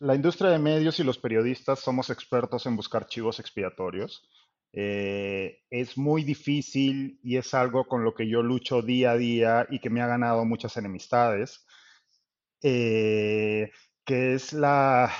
la industria de medios y los periodistas somos expertos en buscar chivos expiatorios. Eh, es muy difícil y es algo con lo que yo lucho día a día y que me ha ganado muchas enemistades. Eh, que es la,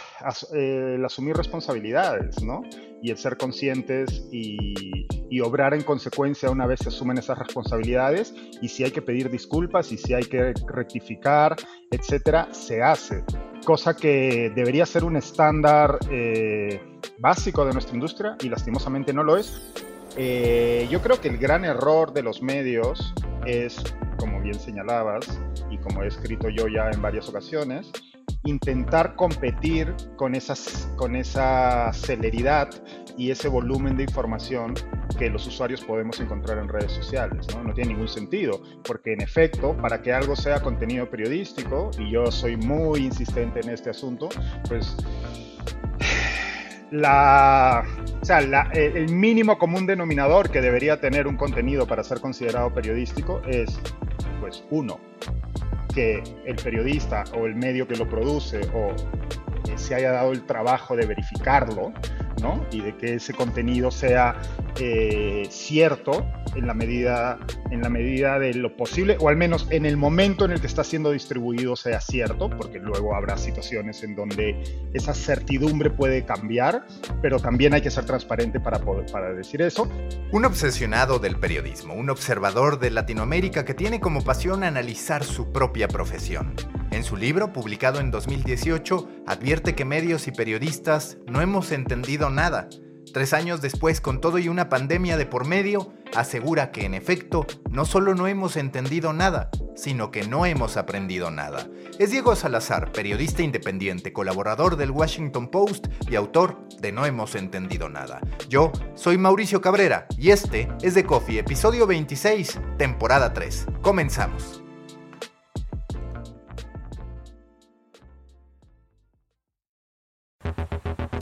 eh, el asumir responsabilidades, ¿no? Y el ser conscientes y, y, obrar en consecuencia una vez se asumen esas responsabilidades y si hay que pedir disculpas y si hay que rectificar, etcétera, se hace. Cosa que debería ser un estándar eh, básico de nuestra industria y lastimosamente no lo es. Eh, yo creo que el gran error de los medios es, como bien señalabas y como he escrito yo ya en varias ocasiones, intentar competir con, esas, con esa celeridad y ese volumen de información que los usuarios podemos encontrar en redes sociales. ¿no? tiene ningún sentido, porque en efecto, para que algo sea contenido periodístico, y yo soy muy insistente en este asunto, pues la, o sea, el mínimo común denominador que debería tener un contenido para ser considerado periodístico es, pues, uno, que el periodista o el medio que lo produce o se haya dado el trabajo de verificarlo, ¿no? Y de que ese contenido sea eh, cierto en la, medida, en la medida de lo posible, o al menos en el momento en el que está siendo distribuido sea cierto, porque luego habrá situaciones en donde esa certidumbre puede cambiar, pero también hay que ser transparente para, poder, para decir eso. Un obsesionado del periodismo, un observador de Latinoamérica que tiene como pasión analizar su propia profesión. En su libro, publicado en 2018, advierte que medios y periodistas no hemos entendido nada Tres años después, con todo y una pandemia de por medio, asegura que en efecto no solo no hemos entendido nada, sino que no hemos aprendido nada. Es Diego Salazar, periodista independiente, colaborador del Washington Post y autor de No hemos entendido nada. Yo soy Mauricio Cabrera y este es The Coffee, episodio 26, temporada 3. Comenzamos.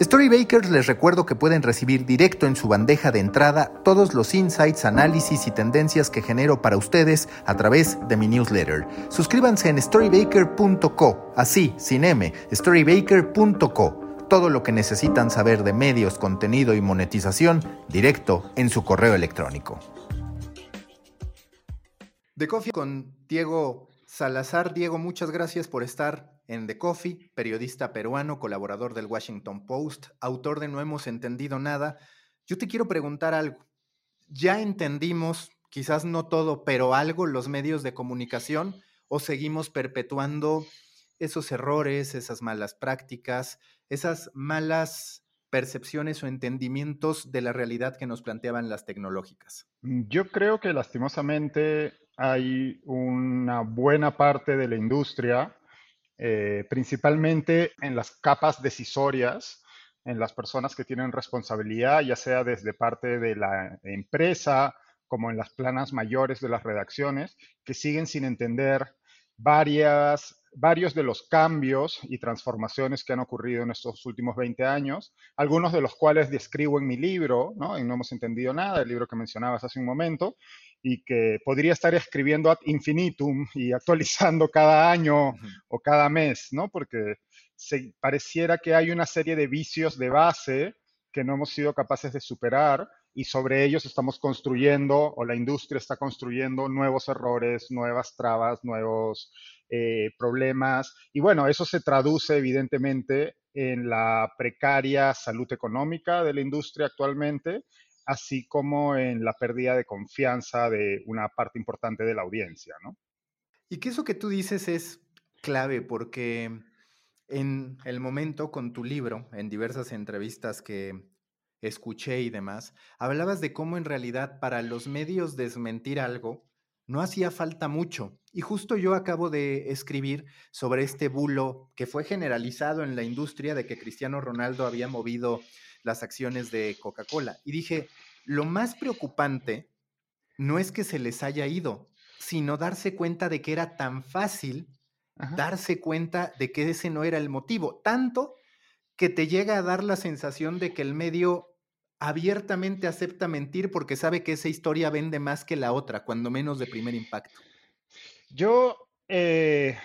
Storybakers les recuerdo que pueden recibir directo en su bandeja de entrada todos los insights, análisis y tendencias que genero para ustedes a través de mi newsletter. Suscríbanse en storybaker.co, así, sin M, storybaker.co. Todo lo que necesitan saber de medios, contenido y monetización directo en su correo electrónico. De Coffee con Diego Salazar. Diego, muchas gracias por estar en The Coffee, periodista peruano, colaborador del Washington Post, autor de No hemos entendido nada. Yo te quiero preguntar algo. ¿Ya entendimos, quizás no todo, pero algo los medios de comunicación o seguimos perpetuando esos errores, esas malas prácticas, esas malas percepciones o entendimientos de la realidad que nos planteaban las tecnológicas? Yo creo que lastimosamente hay una buena parte de la industria eh, principalmente en las capas decisorias, en las personas que tienen responsabilidad, ya sea desde parte de la empresa como en las planas mayores de las redacciones, que siguen sin entender varias, varios de los cambios y transformaciones que han ocurrido en estos últimos 20 años, algunos de los cuales describo en mi libro, ¿no? En No hemos entendido nada, el libro que mencionabas hace un momento, y que podría estar escribiendo ad infinitum y actualizando cada año o cada mes, ¿no? Porque se, pareciera que hay una serie de vicios de base que no hemos sido capaces de superar y sobre ellos estamos construyendo o la industria está construyendo nuevos errores, nuevas trabas, nuevos eh, problemas. Y bueno, eso se traduce evidentemente en la precaria salud económica de la industria actualmente así como en la pérdida de confianza de una parte importante de la audiencia, ¿no? Y que eso que tú dices es clave porque en el momento con tu libro, en diversas entrevistas que escuché y demás, hablabas de cómo en realidad para los medios desmentir algo no hacía falta mucho. Y justo yo acabo de escribir sobre este bulo que fue generalizado en la industria de que Cristiano Ronaldo había movido las acciones de Coca-Cola. Y dije, lo más preocupante no es que se les haya ido, sino darse cuenta de que era tan fácil darse cuenta de que ese no era el motivo, tanto que te llega a dar la sensación de que el medio abiertamente acepta mentir porque sabe que esa historia vende más que la otra, cuando menos de primer impacto. Yo eh,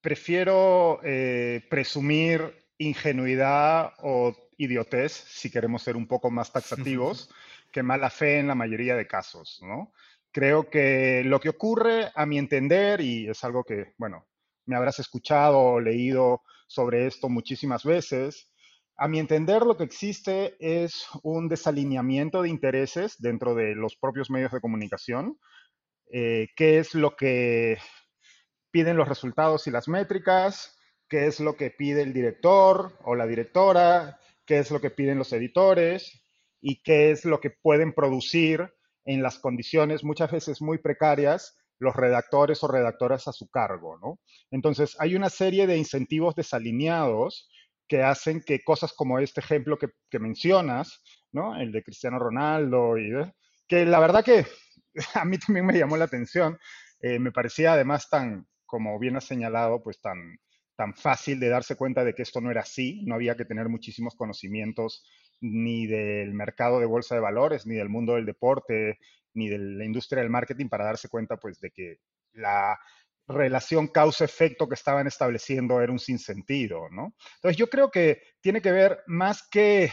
prefiero eh, presumir ingenuidad o idiotez, si queremos ser un poco más taxativos, que mala fe en la mayoría de casos, ¿no? Creo que lo que ocurre, a mi entender, y es algo que, bueno, me habrás escuchado o leído sobre esto muchísimas veces, a mi entender lo que existe es un desalineamiento de intereses dentro de los propios medios de comunicación, eh, qué es lo que piden los resultados y las métricas, qué es lo que pide el director o la directora, qué es lo que piden los editores y qué es lo que pueden producir en las condiciones muchas veces muy precarias los redactores o redactoras a su cargo, ¿no? Entonces, hay una serie de incentivos desalineados que hacen que cosas como este ejemplo que, mencionas, ¿no? El de Cristiano Ronaldo, y, que la verdad que a mí también me llamó la atención, eh, me parecía además tan, como bien has señalado, pues tan, tan fácil de darse cuenta de que esto no era así, no había que tener muchísimos conocimientos ni del mercado de bolsa de valores, ni del mundo del deporte, ni de la industria del marketing para darse cuenta pues de que la relación causa-efecto que estaban estableciendo era un sinsentido, ¿no? Entonces yo creo que tiene que ver más que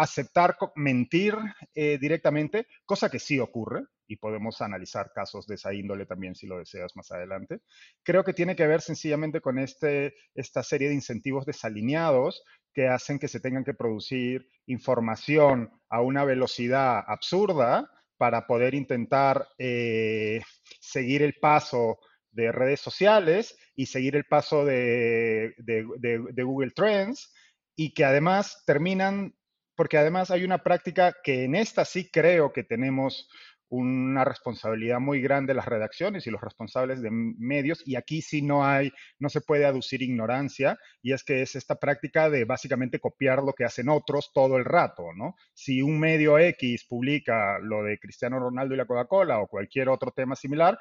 aceptar mentir eh, directamente, cosa que sí ocurre, y podemos analizar casos de esa índole también si lo deseas más adelante. Creo que tiene que ver sencillamente con este, esta serie de incentivos desalineados que hacen que se tengan que producir información a una velocidad absurda para poder intentar eh, seguir el paso de redes sociales y seguir el paso de, de Google Trends y que además terminan porque además hay una práctica que en esta sí creo que tenemos una responsabilidad muy grande las redacciones y los responsables de medios y aquí sí no hay, no se puede aducir ignorancia y es que es esta práctica de básicamente copiar lo que hacen otros todo el rato, ¿no? Si un medio X publica lo de Cristiano Ronaldo y la Coca-Cola o cualquier otro tema similar,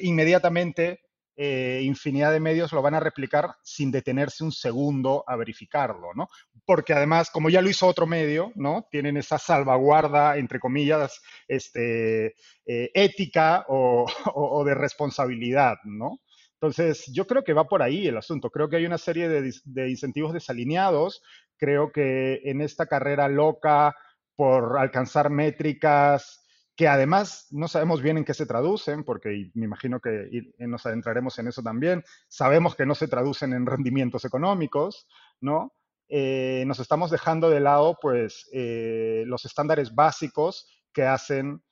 inmediatamente eh, infinidad de medios lo van a replicar sin detenerse un segundo a verificarlo, ¿no? Porque además, como ya lo hizo otro medio, ¿no? Tienen esa salvaguarda, entre comillas, este, eh, ética o, de responsabilidad, ¿no? Entonces, yo creo que va por ahí el asunto. Creo que hay una serie de, de incentivos desalineados. Creo que en esta carrera loca por alcanzar métricas que además no sabemos bien en qué se traducen, porque me imagino que nos adentraremos en eso también. Sabemos que no se traducen en rendimientos económicos, ¿no? Eh, nos estamos dejando de lado, pues, eh, los estándares básicos que hacen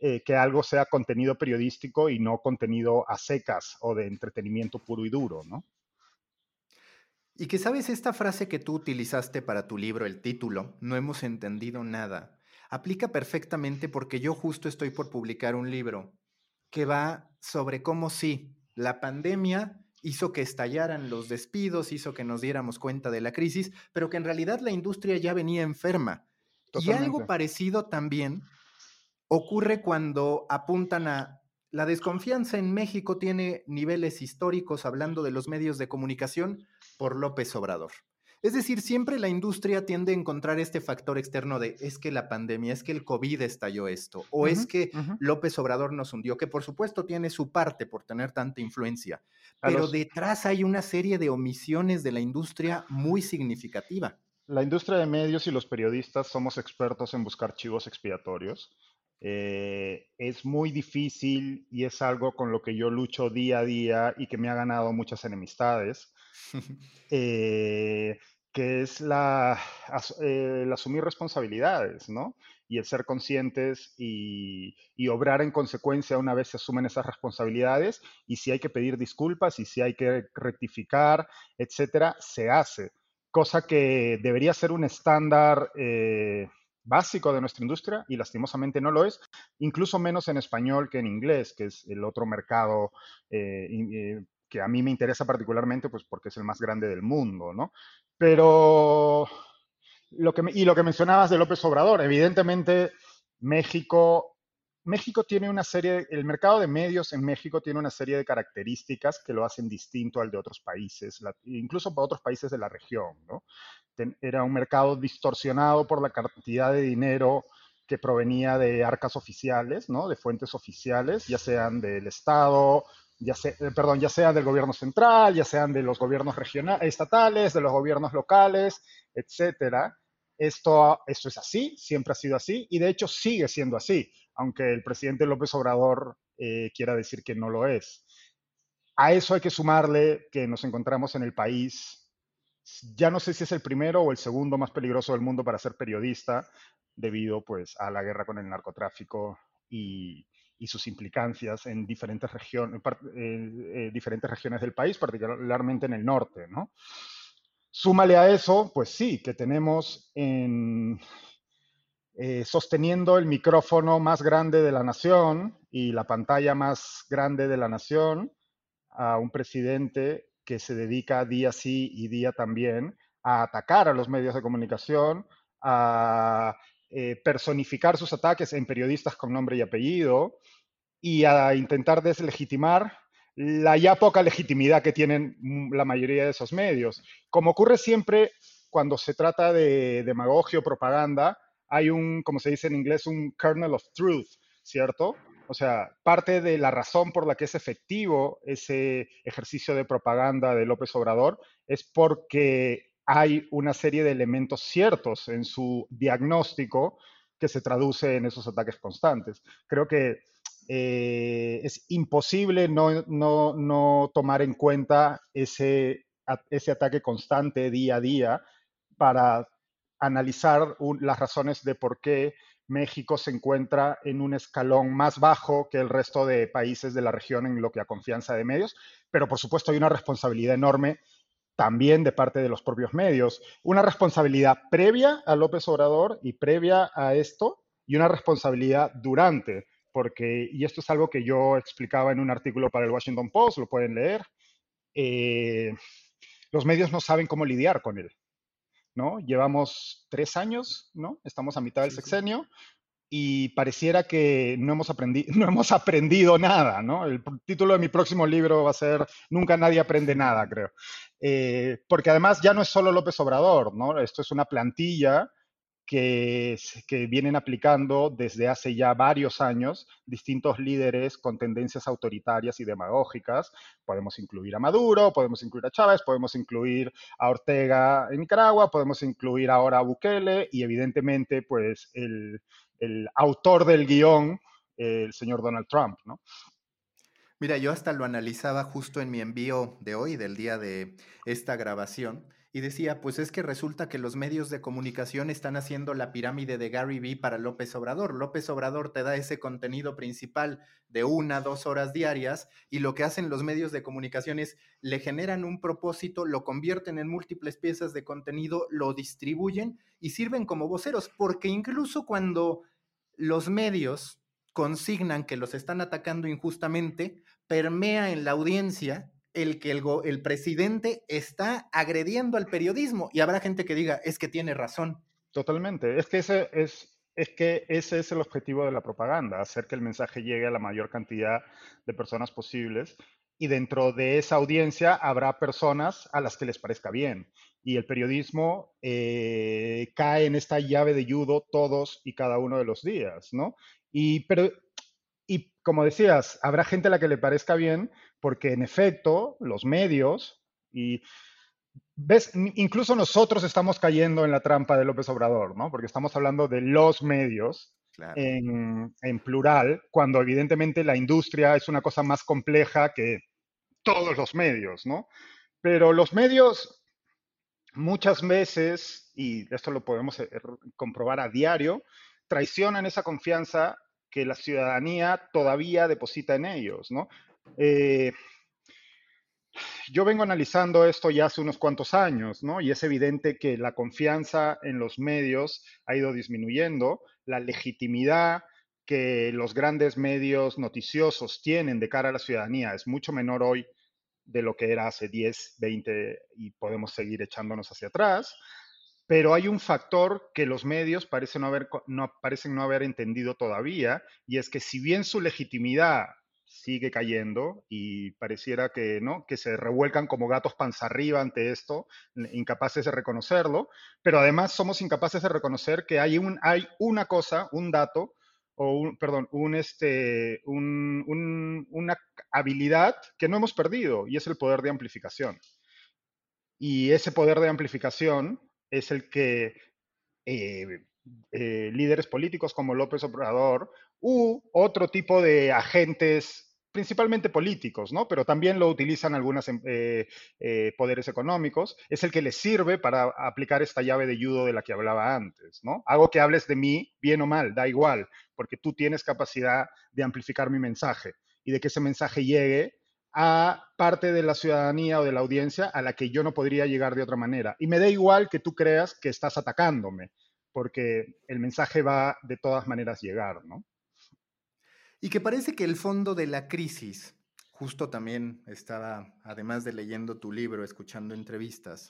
eh, que algo sea contenido periodístico y no contenido a secas o de entretenimiento puro y duro, ¿no? Y que sabes esta frase que tú utilizaste para tu libro, el título, no hemos entendido nada aplica perfectamente porque yo justo estoy por publicar un libro que va sobre cómo sí, la pandemia hizo que estallaran los despidos, hizo que nos diéramos cuenta de la crisis, pero que en realidad la industria ya venía enferma. Y algo parecido también ocurre cuando apuntan a la desconfianza en México tiene niveles históricos hablando de los medios de comunicación por López Obrador. Es decir, siempre la industria tiende a encontrar este factor externo de es que la pandemia, es que el COVID estalló esto, o es que López Obrador nos hundió, que por supuesto tiene su parte por tener tanta influencia, pero detrás hay una serie de omisiones de la industria muy significativa. La industria de medios y los periodistas somos expertos en buscar chivos expiatorios. Eh, es muy difícil y es algo con lo que yo lucho día a día y que me ha ganado muchas enemistades. Eh, que es la, el asumir responsabilidades, ¿no? Y el ser conscientes y, obrar en consecuencia una vez se asumen esas responsabilidades y si hay que pedir disculpas y si hay que rectificar, etcétera, se hace. Cosa que debería ser un estándar eh, básico de nuestra industria y lastimosamente no lo es, incluso menos en español que en inglés, que es el otro mercado eh, que a mí me interesa particularmente, pues porque es el más grande del mundo, ¿no? Pero, lo que, y lo que mencionabas de López Obrador, evidentemente México México tiene una serie, el mercado de medios en México tiene una serie de características que lo hacen distinto al de otros países, incluso para otros países de la región. ¿no? Era un mercado distorsionado por la cantidad de dinero que provenía de arcas oficiales, ¿no? de fuentes oficiales, ya sean del Estado, ya sea, eh, perdón, ya sean del gobierno central, ya sean de los gobiernos regionales, estatales, de los gobiernos locales, etcétera. Esto, esto es así, siempre ha sido así y de hecho sigue siendo así, aunque el presidente López Obrador eh, quiera decir que no lo es. A eso hay que sumarle que nos encontramos en el país, ya no sé si es el primero o el segundo más peligroso del mundo para ser periodista, debido pues a la guerra con el narcotráfico y, y sus implicancias en diferentes, regiones, eh, diferentes regiones del país, particularmente en el norte. ¿no? Súmale a eso, pues sí, que tenemos en, eh, sosteniendo el micrófono más grande de la nación y la pantalla más grande de la nación a un presidente que se dedica día sí y día también a atacar a los medios de comunicación, a eh, personificar sus ataques en periodistas con nombre y apellido y a intentar deslegitimar la ya poca legitimidad que tienen la mayoría de esos medios. Como ocurre siempre cuando se trata de demagogia o propaganda, hay un, como se dice en inglés, un kernel of truth, ¿cierto? O sea, parte de la razón por la que es efectivo ese ejercicio de propaganda de López Obrador es porque hay una serie de elementos ciertos en su diagnóstico que se traduce en esos ataques constantes. Creo que eh, es imposible no, tomar en cuenta ese, ese ataque constante día a día para analizar las razones de por qué México se encuentra en un escalón más bajo que el resto de países de la región en lo que a confianza de medios, pero por supuesto hay una responsabilidad enorme también de parte de los propios medios. Una responsabilidad previa a López Obrador y previa a esto, y una responsabilidad durante, porque, y esto es algo que yo explicaba en un artículo para el Washington Post, lo pueden leer, eh, los medios no saben cómo lidiar con él. ¿no? Llevamos tres años, ¿no? Estamos a mitad del sexenio y pareciera que no hemos, no hemos aprendido nada, ¿no? El título de mi próximo libro va a ser Nunca nadie aprende nada, creo. Eh, porque además ya no es solo López Obrador, ¿no? Esto es una plantilla que, que, vienen aplicando desde hace ya varios años distintos líderes con tendencias autoritarias y demagógicas. Podemos incluir a Maduro, podemos incluir a Chávez, podemos incluir a Ortega en Nicaragua, podemos incluir ahora a Bukele y evidentemente pues el, el autor del guion, el señor Donald Trump, ¿no? Mira, yo hasta lo analizaba justo en mi envío de hoy, del día de esta grabación, y decía, pues es que resulta que los medios de comunicación están haciendo la pirámide de Gary Vee para López Obrador. López Obrador te da ese contenido principal de una, dos horas diarias y lo que hacen los medios de comunicación es le generan un propósito, lo convierten en múltiples piezas de contenido, lo distribuyen y sirven como voceros, porque incluso cuando los medios consignan que los están atacando injustamente, permea en la audiencia el que el, presidente está agrediendo al periodismo y habrá gente que diga, es que tiene razón. Totalmente, es que ese es, es que ese es el objetivo de la propaganda, hacer que el mensaje llegue a la mayor cantidad de personas posibles y dentro de esa audiencia habrá personas a las que les parezca bien. Y el periodismo eh, cae en esta llave de judo todos y cada uno de los días, ¿no? Y, pero, y como decías, habrá gente a la que le parezca bien, porque en efecto, los medios y ves, incluso nosotros estamos cayendo en la trampa de López Obrador, ¿no? Porque estamos hablando de los medios en, en, plural, cuando evidentemente la industria es una cosa más compleja que todos los medios, ¿no? Pero los medios muchas veces, y esto lo podemos eh, comprobar a diario, traicionan esa confianza que la ciudadanía todavía deposita en ellos, ¿no? Eh, yo vengo analizando esto ya hace unos cuantos años, ¿no? Y es evidente que la confianza en los medios ha ido disminuyendo, la legitimidad que los grandes medios noticiosos tienen de cara a la ciudadanía es mucho menor hoy de lo que era hace 10, 20 y podemos seguir echándonos hacia atrás. pero hay un factor que los medios parecen no haber, no, parecen no haber entendido todavía, y es que si bien su legitimidad sigue cayendo y pareciera que, ¿no? que se revuelcan como gatos panza arriba ante esto, incapaces de reconocerlo, pero además somos incapaces de reconocer que hay, un, hay una cosa, un dato, o un, perdón, un, este, una habilidad que no hemos perdido y es el poder de amplificación. Y ese poder de amplificación es el que eh, eh, líderes políticos como López Obrador u otro tipo de agentes principalmente políticos, ¿no? Pero también lo utilizan algunos em, eh, eh, poderes económicos, es el que les sirve para aplicar esta llave de judo de la que hablaba antes, ¿no? Hago que hables de mí, bien o mal, da igual, porque tú tienes capacidad de amplificar mi mensaje y de que ese mensaje llegue a parte de la ciudadanía o de la audiencia a la que yo no podría llegar de otra manera. Y me da igual que tú creas que estás atacándome, porque el mensaje va de todas maneras llegar, ¿no? Y que parece que el fondo de la crisis, justo también estaba, además de leyendo tu libro, escuchando entrevistas,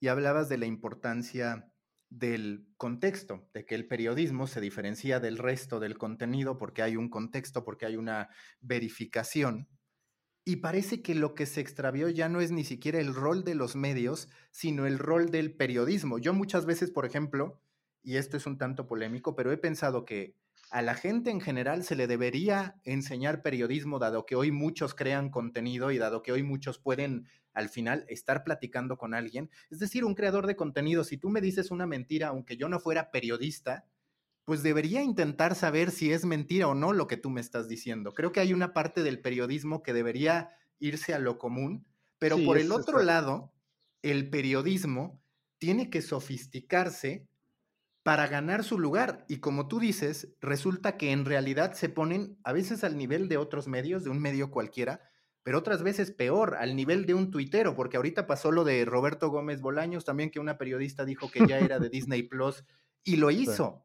y hablabas de la importancia del contexto, de que el periodismo se diferencia del resto del contenido porque hay un contexto, porque hay una verificación. Y parece que lo que se extravió ya no es ni siquiera el rol de los medios, sino el rol del periodismo. Yo muchas veces, por ejemplo, y esto es un tanto polémico, pero he pensado que a la gente en general se le debería enseñar periodismo, dado que hoy muchos crean contenido y dado que hoy muchos pueden al final estar platicando con alguien. Es decir, un creador de contenido, si tú me dices una mentira, aunque yo no fuera periodista, pues debería intentar saber si es mentira o no lo que tú me estás diciendo. Creo que hay una parte del periodismo que debería irse a lo común, pero por el otro lado, el periodismo tiene que sofisticarse para ganar su lugar. Y como tú dices, resulta que en realidad se ponen a veces al nivel de otros medios, de un medio cualquiera, pero otras veces peor, al nivel de un tuitero, porque ahorita pasó lo de Roberto Gómez Bolaños, también que una periodista dijo que ya era de Disney Plus y lo hizo.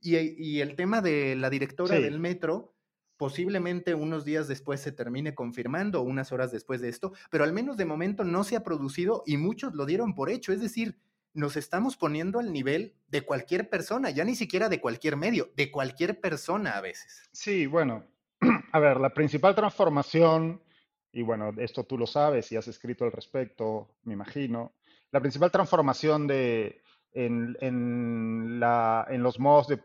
Y, el tema de la directora del metro, posiblemente unos días después se termine confirmando, unas horas después de esto, pero al menos de momento no se ha producido y muchos lo dieron por hecho. Es decir, nos estamos poniendo al nivel de cualquier persona, ya ni siquiera de cualquier medio, de cualquier persona a veces. Sí, bueno, a ver, la principal transformación, y bueno, esto tú lo sabes y has escrito al respecto, me imagino, la principal transformación de, en, en, la, en los modos de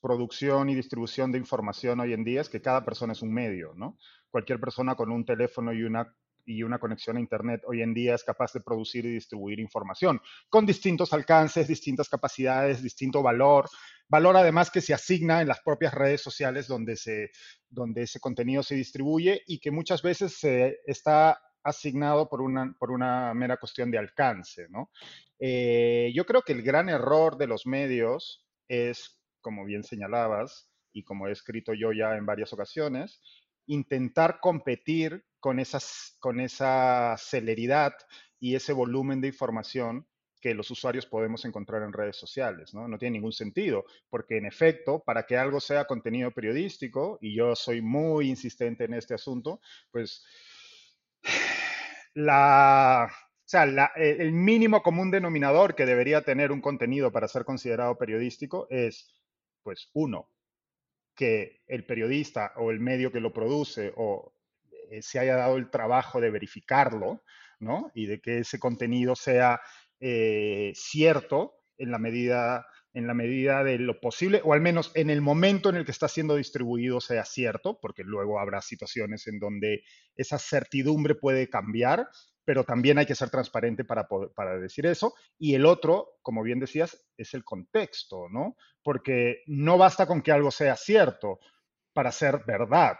producción y distribución de información hoy en día es que cada persona es un medio, ¿no? Cualquier persona con un teléfono y una y una conexión a Internet hoy en día es capaz de producir y distribuir información con distintos alcances, distintas capacidades, distinto valor. Valor además que se asigna en las propias redes sociales donde, se, donde ese contenido se distribuye y que muchas veces se está asignado por una, por una mera cuestión de alcance. ¿no? Eh, yo creo que el gran error de los medios es, como bien señalabas, y como he escrito yo ya en varias ocasiones, intentar competir con, con esa celeridad y ese volumen de información que los usuarios podemos encontrar en redes sociales, ¿no? No tiene ningún sentido, porque en efecto, para que algo sea contenido periodístico, y yo soy muy insistente en este asunto, pues la, o sea, el mínimo común denominador que debería tener un contenido para ser considerado periodístico es, pues, uno, el periodista o el medio que lo produce o eh, se haya dado el trabajo de verificarlo, ¿no? Y de que ese contenido sea eh, cierto en la medida en la medida de lo posible, o al menos en el momento en el que está siendo distribuido sea cierto, porque luego habrá situaciones en donde esa certidumbre puede cambiar, pero también hay que ser transparente para, para decir eso. Y el otro, como bien decías, es el contexto, ¿no? Porque no basta con que algo sea cierto para ser verdad.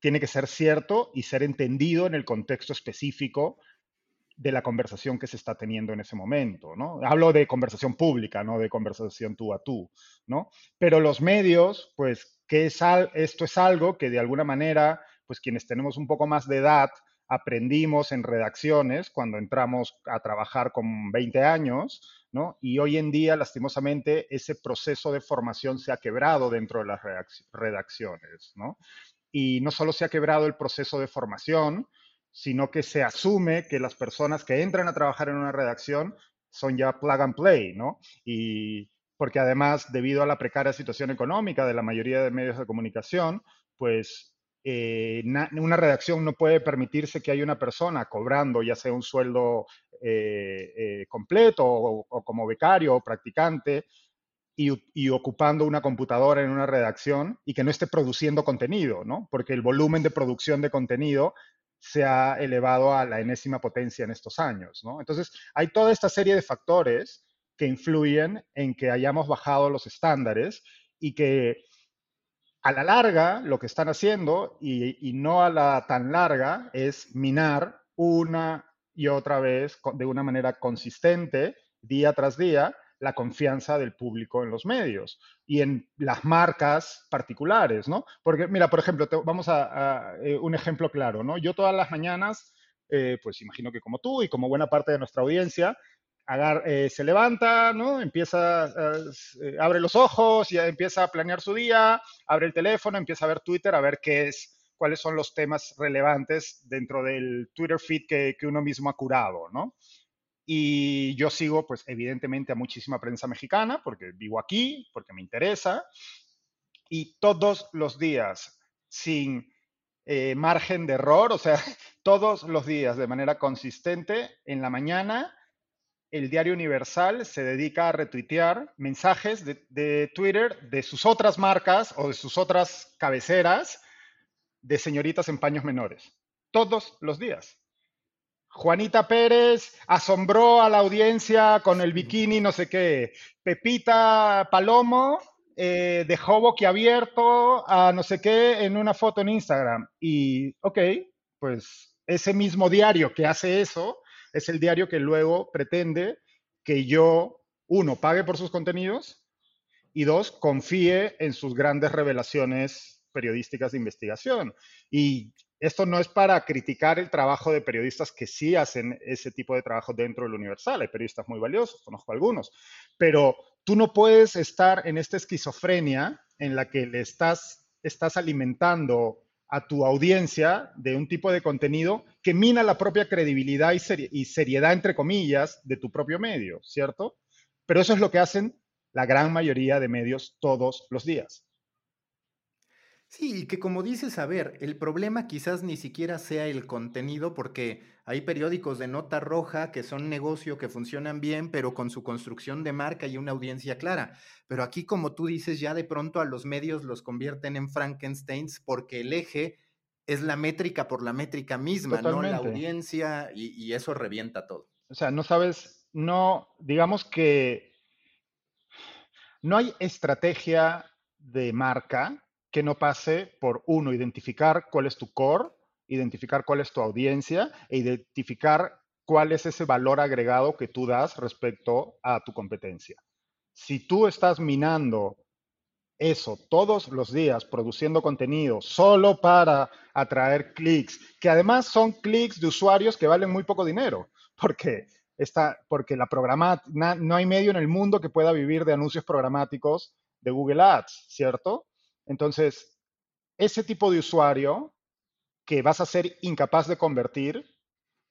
Tiene que ser cierto y ser entendido en el contexto específico de la conversación que se está teniendo en ese momento, ¿no? Hablo de conversación pública, no de conversación tú a tú, ¿no? Pero los medios, pues, que es esto es algo que de alguna manera, pues quienes tenemos un poco más de edad, aprendimos en redacciones cuando entramos a trabajar con 20 años, ¿no? Y hoy en día, lastimosamente, ese proceso de formación se ha quebrado dentro de las redacciones, ¿no? Y no solo se ha quebrado el proceso de formación, sino que se asume que las personas que entran a trabajar en una redacción son ya plug and play, ¿no? Y porque además, debido a la precaria situación económica de la mayoría de medios de comunicación, pues eh, una redacción no puede permitirse que haya una persona cobrando ya sea un sueldo eh, eh, completo o, como becario o practicante y, ocupando una computadora en una redacción y que no esté produciendo contenido, ¿no? Porque el volumen de producción de contenido se ha elevado a la enésima potencia en estos años, ¿no? Entonces, hay toda esta serie de factores que influyen en que hayamos bajado los estándares y que a la larga lo que están haciendo y, no a la tan larga es minar una y otra vez de una manera consistente, día tras día, la confianza del público en los medios y en las marcas particulares, ¿no? Porque, mira, por ejemplo, vamos a, eh, un ejemplo claro, ¿no? Yo todas las mañanas, eh, pues imagino que como tú y como buena parte de nuestra audiencia, eh, se levanta, ¿no? Empieza, abre los ojos, ya empieza a planear su día, abre el teléfono, empieza a ver Twitter, a ver qué es cuáles son los temas relevantes dentro del Twitter feed que, uno mismo ha curado, ¿no? Y yo sigo, pues, evidentemente a muchísima prensa mexicana, porque vivo aquí, porque me interesa, y todos los días, sin eh, margen de error, o sea, todos los días de manera consistente, en la mañana, el Diario Universal se dedica a retuitear mensajes de, Twitter de sus otras marcas o de sus otras cabeceras de señoritas en paños menores, todos los días. Juanita Pérez asombró a la audiencia con el bikini, no sé qué. Pepita Palomo eh, dejó boquiabierto a no sé qué en una foto en Instagram. Y, ok, pues ese mismo diario que hace eso es el diario que luego pretende que yo, uno, pague por sus contenidos y dos, confíe en sus grandes revelaciones periodísticas de investigación. Y esto no es para criticar el trabajo de periodistas que sí hacen ese tipo de trabajo dentro del Universal. Hay periodistas muy valiosos, conozco algunos, pero tú no puedes estar en esta esquizofrenia en la que le estás, estás alimentando a tu audiencia de un tipo de contenido que mina la propia credibilidad y, seriedad, entre comillas, de tu propio medio, ¿cierto? Pero eso es lo que hacen la gran mayoría de medios todos los días. Sí, y que como dices, a ver, el problema quizás ni siquiera sea el contenido, porque hay periódicos de nota roja que son negocio, que funcionan bien, pero con su construcción de marca y una audiencia clara. Pero aquí, como tú dices, ya de pronto a los medios los convierten en Frankensteins porque el eje es la métrica por la métrica misma, no la audiencia, y, y eso revienta todo. O sea, no sabes, no, digamos que no hay estrategia de marca que no pase por, uno, identificar cuál es tu core, identificar cuál es tu audiencia e identificar cuál es ese valor agregado que tú das respecto a tu competencia. Si tú estás minando eso todos los días, produciendo contenido solo para atraer clics, que además son clics de usuarios que valen muy poco dinero, porque, está, porque la no hay medio en el mundo que pueda vivir de anuncios programáticos de Google Ads, ¿cierto? Entonces, ese tipo de usuario que vas a ser incapaz de convertir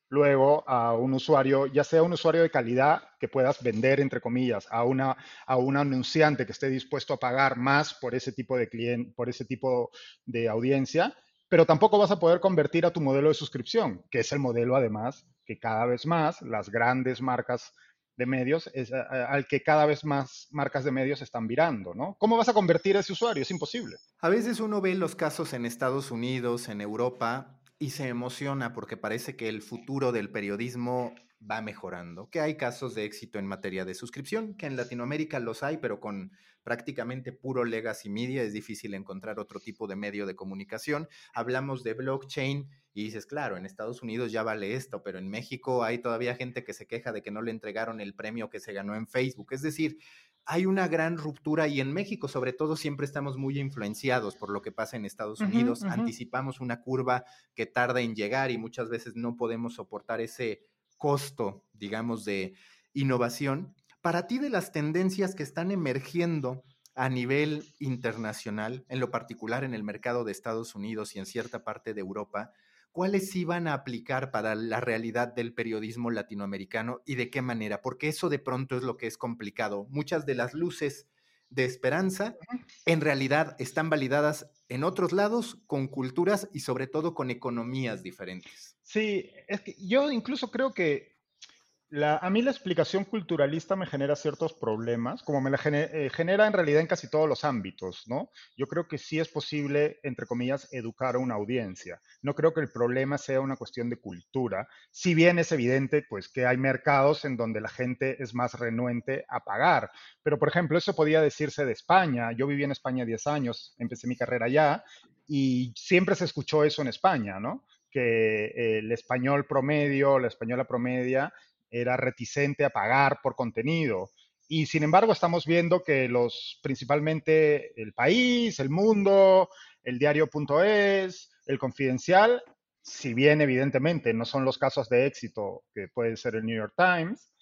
luego a un usuario, ya sea un usuario de calidad que puedas vender, entre comillas, a, una, a un anunciante que esté dispuesto a pagar más por ese tipo de cliente, por ese tipo de audiencia, pero tampoco vas a poder convertir a tu modelo de suscripción, que es el modelo además que cada vez más las grandes marcas de medios es, al que cada vez más marcas de medios están virando, ¿no? ¿Cómo vas a convertir a ese usuario? Es imposible. A veces uno ve los casos en Estados Unidos, en Europa, y se emociona porque parece que el futuro del periodismo va mejorando, que hay casos de éxito en materia de suscripción, que en Latinoamérica los hay, pero con prácticamente puro legacy media es difícil encontrar otro tipo de medio de comunicación. Hablamos de blockchain y dices, claro, en Estados Unidos ya vale esto, pero en México hay todavía gente que se queja de que no le entregaron el premio que se ganó en Facebook. Es decir, hay una gran ruptura y en México sobre todo siempre estamos muy influenciados por lo que pasa en Estados Unidos. Anticipamos una curva que tarda en llegar y muchas veces no podemos soportar ese costo, digamos, de innovación. Para ti de las tendencias que están emergiendo a nivel internacional, en lo particular en el mercado de Estados Unidos y en cierta parte de Europa, ¿cuáles iban a aplicar para la realidad del periodismo latinoamericano y de qué manera? Porque eso de pronto es lo que es complicado. Muchas de las luces de esperanza en realidad están validadas en otros lados con culturas y sobre todo con economías diferentes. Sí, es que yo incluso creo que a mí la explicación culturalista me genera ciertos problemas, como me la eh, genera en realidad en casi todos los ámbitos, ¿no? Yo creo que sí es posible, entre comillas, educar a una audiencia. No creo que el problema sea una cuestión de cultura, si bien es evidente, pues, que hay mercados en donde la gente es más renuente a pagar. Pero, por ejemplo, eso podía decirse de España. Yo viví en España 10 años, empecé mi carrera allá y siempre se escuchó eso en España, ¿no? que el español promedio, la española promedia, era reticente a pagar por contenido. Y sin embargo, estamos viendo que los, principalmente el país, el mundo, el diario.es, el confidencial, si bien evidentemente no son los casos de éxito que puede ser el New York Times,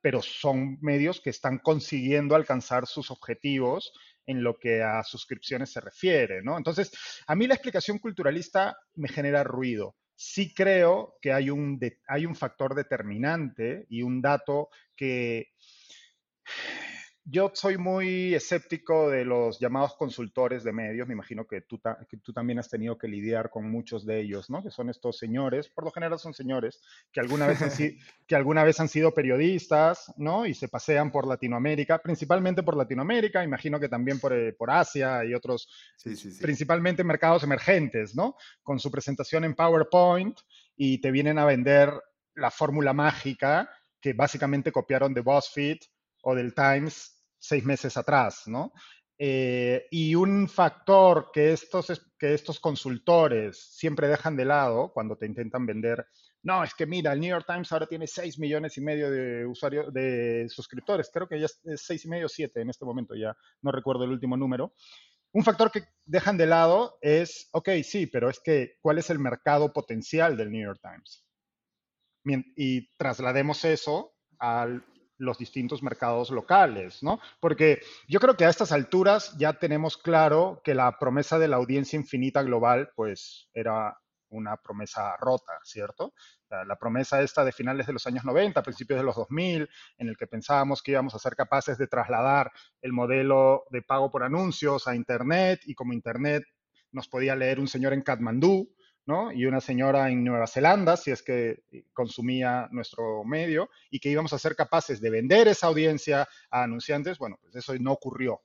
pero son medios que están consiguiendo alcanzar sus objetivos en lo que a suscripciones se refiere, ¿no? Entonces, a mí la explicación culturalista me genera ruido sí creo que hay un, hay un factor determinante y un dato que yo soy muy escéptico de los llamados consultores de medios. Me imagino que tú, que tú, también has tenido que lidiar con muchos de ellos, ¿no? Que son estos señores, por lo general son señores, que alguna vez han, que alguna vez han sido periodistas, ¿no? Y se pasean por Latinoamérica, principalmente por Latinoamérica, imagino que también por, eh, por Asia y otros, principalmente mercados emergentes, ¿no? Con su presentación en PowerPoint y te vienen a vender la fórmula mágica que básicamente copiaron de BuzzFeed o del Times seis meses atrás, ¿no? Eh, y un factor que estos, que estos consultores siempre dejan de lado cuando te intentan vender, no, es que mira, el New York Times ahora tiene 6 millones y medio de usuarios, de suscriptores, creo que ya es 6 y medio, 7 en este momento, ya no recuerdo el último número. Un factor que dejan de lado es, ok, sí, pero es que, ¿cuál es el mercado potencial del New York Times? Y traslademos eso al los distintos mercados locales, ¿no? Porque yo creo que a estas alturas ya tenemos claro que la promesa de la audiencia infinita global, pues era una promesa rota, ¿cierto? La promesa esta de finales de los años 90, principios de los 2000, en el que pensábamos que íbamos a ser capaces de trasladar el modelo de pago por anuncios a Internet y como Internet nos podía leer un señor en Katmandú, y una señora en Nueva Zelanda, si es que consumía nuestro medio, y que íbamos a ser capaces de vender esa audiencia a anunciantes, bueno, pues eso no ocurrió.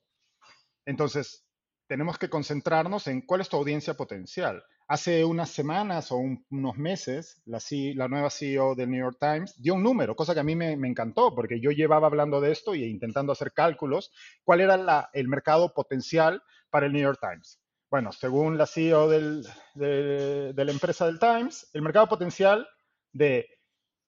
Entonces, tenemos que concentrarnos en cuál es tu audiencia potencial. Hace unas semanas o unos meses, la, la, nueva CEO del New York Times dio un número, cosa que a mí me, encantó, porque yo llevaba hablando de esto y intentando hacer cálculos, cuál era el mercado potencial para el New York Times. Bueno, según la CEO de, la empresa del Times, el mercado potencial de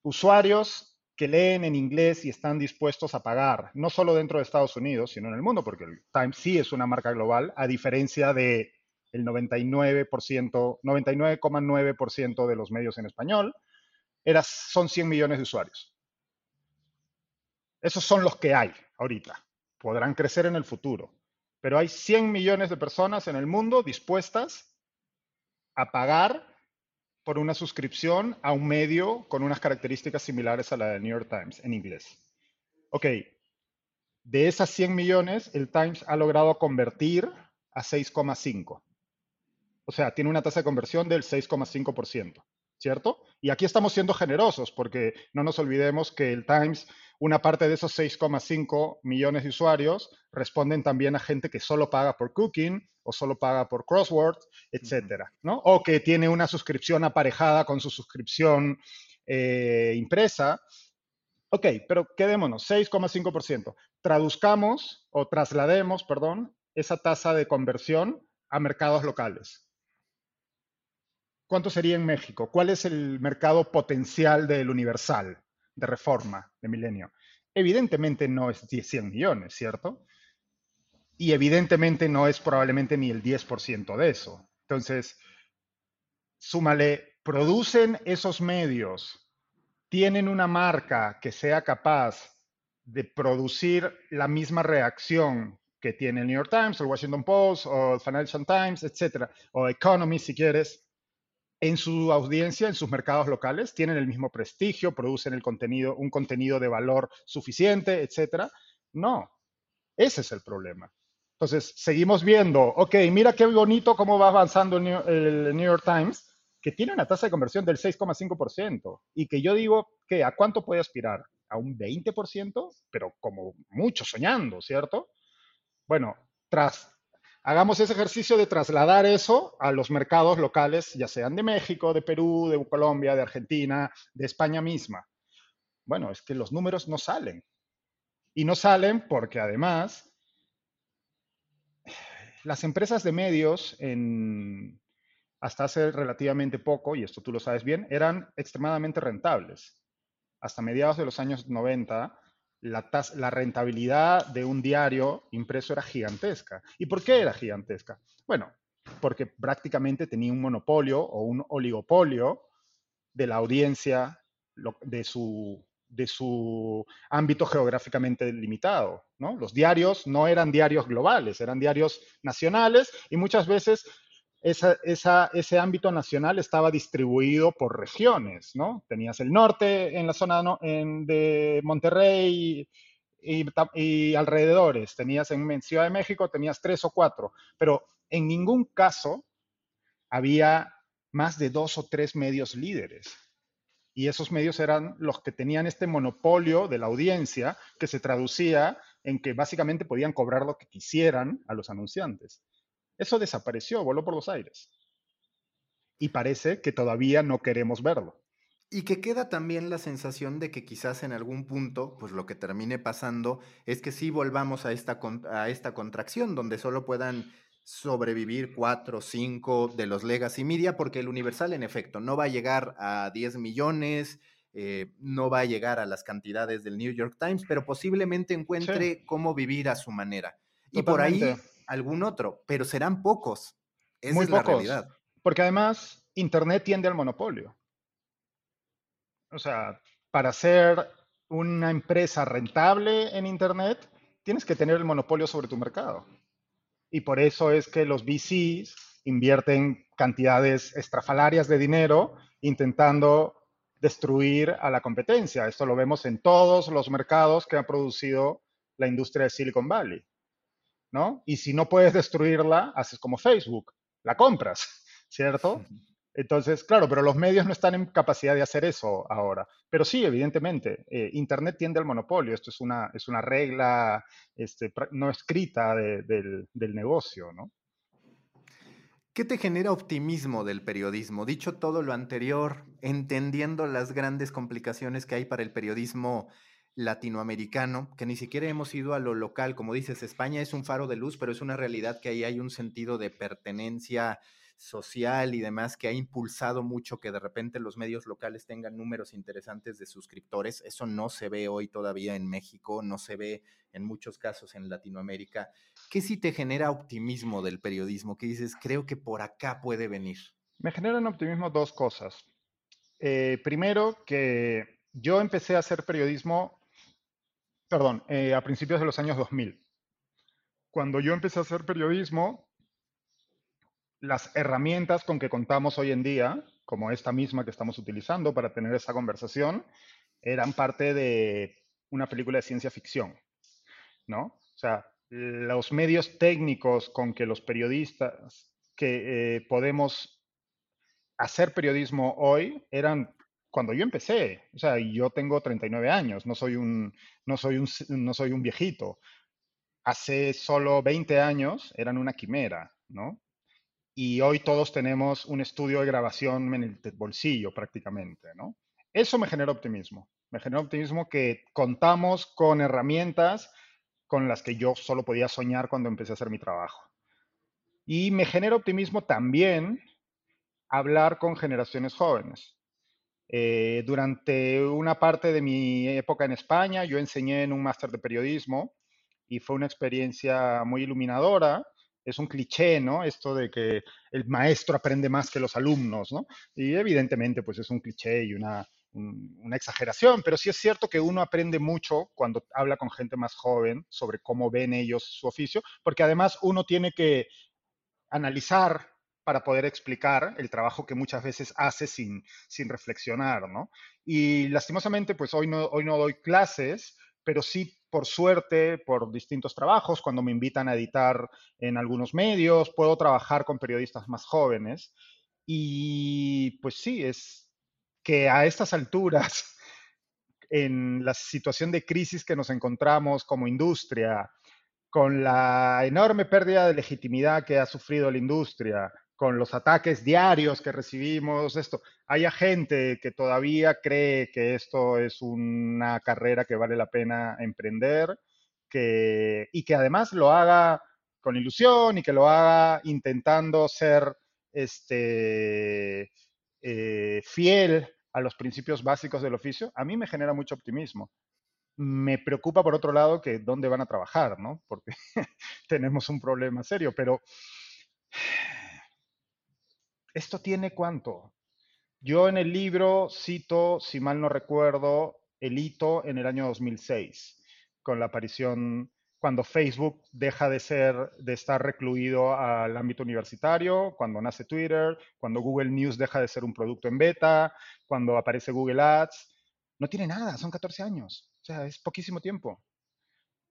usuarios que leen en inglés y están dispuestos a pagar, no solo dentro de Estados Unidos, sino en el mundo, porque el Times sí es una marca global, a diferencia de el 99%, 99,9% de los medios en español, era, son 100 millones de usuarios. Esos son los que hay ahorita. Podrán crecer en el futuro pero hay 100 millones de personas en el mundo dispuestas a pagar por una suscripción a un medio con unas características similares a la del New York Times en inglés. Ok, de esas 100 millones, el Times ha logrado convertir a 6,5. O sea, tiene una tasa de conversión del 6,5%, ¿cierto? Y aquí estamos siendo generosos porque no nos olvidemos que el Times una parte de esos 6,5 millones de usuarios responden también a gente que solo paga por Cooking o solo paga por Crossword, etcétera, ¿no? O que tiene una suscripción aparejada con su suscripción eh, impresa. Ok, pero quedémonos, 6,5%. Traduzcamos o traslademos, perdón, esa tasa de conversión a mercados locales. ¿Cuánto sería en México? ¿Cuál es el mercado potencial del universal? de reforma de milenio. Evidentemente no es 100 millones, ¿cierto? Y evidentemente no es probablemente ni el 10% de eso. Entonces, súmale, producen esos medios, tienen una marca que sea capaz de producir la misma reacción que tiene el New York Times, el Washington Post, o el Financial Times, etcétera, o Economy si quieres, en su audiencia, en sus mercados locales, tienen el mismo prestigio, producen el contenido, un contenido de valor suficiente, etcétera. No, ese es el problema. Entonces, seguimos viendo, ok, mira qué bonito cómo va avanzando el New, York Times, que tiene una tasa de conversión del 6,5% y que yo digo que a cuánto puede aspirar, a un 20%, pero como mucho soñando, ¿cierto? Bueno, tras hagamos ese ejercicio de trasladar eso a los mercados locales, ya sean de México, de Perú, de Colombia, de Argentina, de España misma. Bueno, es que los números no salen. Y no salen porque además las empresas de medios hasta hace relativamente poco, y esto tú lo sabes bien, eran extremadamente rentables. Hasta mediados de los años 90, la, rentabilidad de un diario impreso era gigantesca. ¿Y por qué era gigantesca? Bueno, porque prácticamente tenía un monopolio o un oligopolio de la audiencia de su, de su ámbito geográficamente limitado. ¿no? Los diarios no eran diarios globales, eran diarios nacionales y muchas veces ese ámbito nacional estaba distribuido por regiones, ¿no? Tenías el norte en la zona de Monterrey y, alrededores, tenías en, Ciudad de México, tenías tres o cuatro, pero en ningún caso había más de dos o tres medios líderes. Y esos medios eran los que tenían este monopolio de la audiencia que se traducía en que básicamente podían cobrar lo que quisieran a los anunciantes. Eso desapareció, voló por los aires. Y parece que todavía no queremos verlo. Y que queda también la sensación de que quizás en algún punto, pues lo que termine pasando es que sí volvamos a esta, a esta contracción, donde solo puedan sobrevivir cuatro o cinco de los legacy media, porque el Universal, en efecto, no va a llegar a 10 millones, eh, no va a llegar a las cantidades del New York Times, pero posiblemente encuentre cómo vivir a su manera. Y por ahí algún otro, pero serán pocos. Esa Muy es la realidad. Porque además, Internet tiende al monopolio. O sea, para ser una empresa rentable en Internet, tienes que tener el monopolio sobre tu mercado. Y por eso es que los VCs invierten cantidades estrafalarias de dinero intentando destruir a la competencia. Esto lo vemos en todos los mercados que ha producido la industria de Silicon Valley. ¿No? Y si no puedes destruirla, haces como Facebook, la compras, ¿cierto? Entonces, claro, pero los medios no están en capacidad de hacer eso ahora. Pero sí, evidentemente, eh, Internet tiende al monopolio. Esto es una, es una regla este, no escrita del, del negocio, ¿no? ¿Qué te genera optimismo del periodismo? Dicho todo lo anterior, entendiendo las grandes complicaciones que hay para el periodismo latinoamericano, que ni siquiera hemos ido a lo local. Como dices, España es un faro de luz, pero es una realidad que ahí hay un sentido de pertenencia social y demás que ha impulsado mucho que de repente los medios locales tengan números interesantes de suscriptores. Eso no se ve hoy todavía en México, no se ve en muchos casos en Latinoamérica. ¿Qué sí te genera optimismo del periodismo? ¿Qué dices, creo que por acá puede venir? Me generan optimismo dos cosas. Eh, primero, que yo empecé a hacer periodismo perdón, eh, a principios de los años 2000. Cuando yo empecé a hacer periodismo, las herramientas con que contamos hoy en día, como esta misma que estamos utilizando para tener esa conversación, eran parte de una película de ciencia ficción, ¿no? O sea, los medios técnicos con que los periodistas que eh, podemos hacer periodismo hoy eran cuando yo empecé, o sea, yo tengo 39 años, no soy un, no soy un, no soy un viejito. Hace solo 20 años eran una quimera, ¿no? Y hoy todos tenemos un estudio de grabación en el bolsillo prácticamente, ¿no? Eso me genera optimismo. Me genera optimismo que contamos con herramientas con las que yo solo podía soñar cuando empecé a hacer mi trabajo. Y me genera optimismo también hablar con generaciones jóvenes. Eh, durante una parte de mi época en España, yo enseñé en un máster de periodismo y fue una experiencia muy iluminadora. Es un cliché, ¿no? Esto de que el maestro aprende más que los alumnos, ¿no? Y evidentemente, pues es un cliché y una, una exageración, pero sí es cierto que uno aprende mucho cuando habla con gente más joven sobre cómo ven ellos su oficio, porque además uno tiene que analizar para poder explicar el trabajo que muchas veces hace sin, sin reflexionar, ¿no? Y lastimosamente, pues hoy no, hoy no doy clases, pero sí, por suerte, por distintos trabajos, cuando me invitan a editar en algunos medios, puedo trabajar con periodistas más jóvenes. Y pues sí, es que a estas alturas, en la situación de crisis que nos encontramos como industria, con la enorme pérdida de legitimidad que ha sufrido la industria, con los ataques diarios que recibimos, esto, haya gente que todavía cree que esto es una carrera que vale la pena emprender que, y que además lo haga con ilusión y que lo haga intentando ser este, eh, fiel a los principios básicos del oficio, a mí me genera mucho optimismo. Me preocupa, por otro lado, que dónde van a trabajar, ¿no? Porque tenemos un problema serio, pero ¿esto tiene cuánto? Yo en el libro cito, si mal no recuerdo, el hito en el año 2006, con la aparición, cuando Facebook deja de ser, de estar recluido al ámbito universitario, cuando nace Twitter, cuando Google News deja de ser un producto en beta, cuando aparece Google Ads. No tiene nada, son 14 años. O sea, es poquísimo tiempo.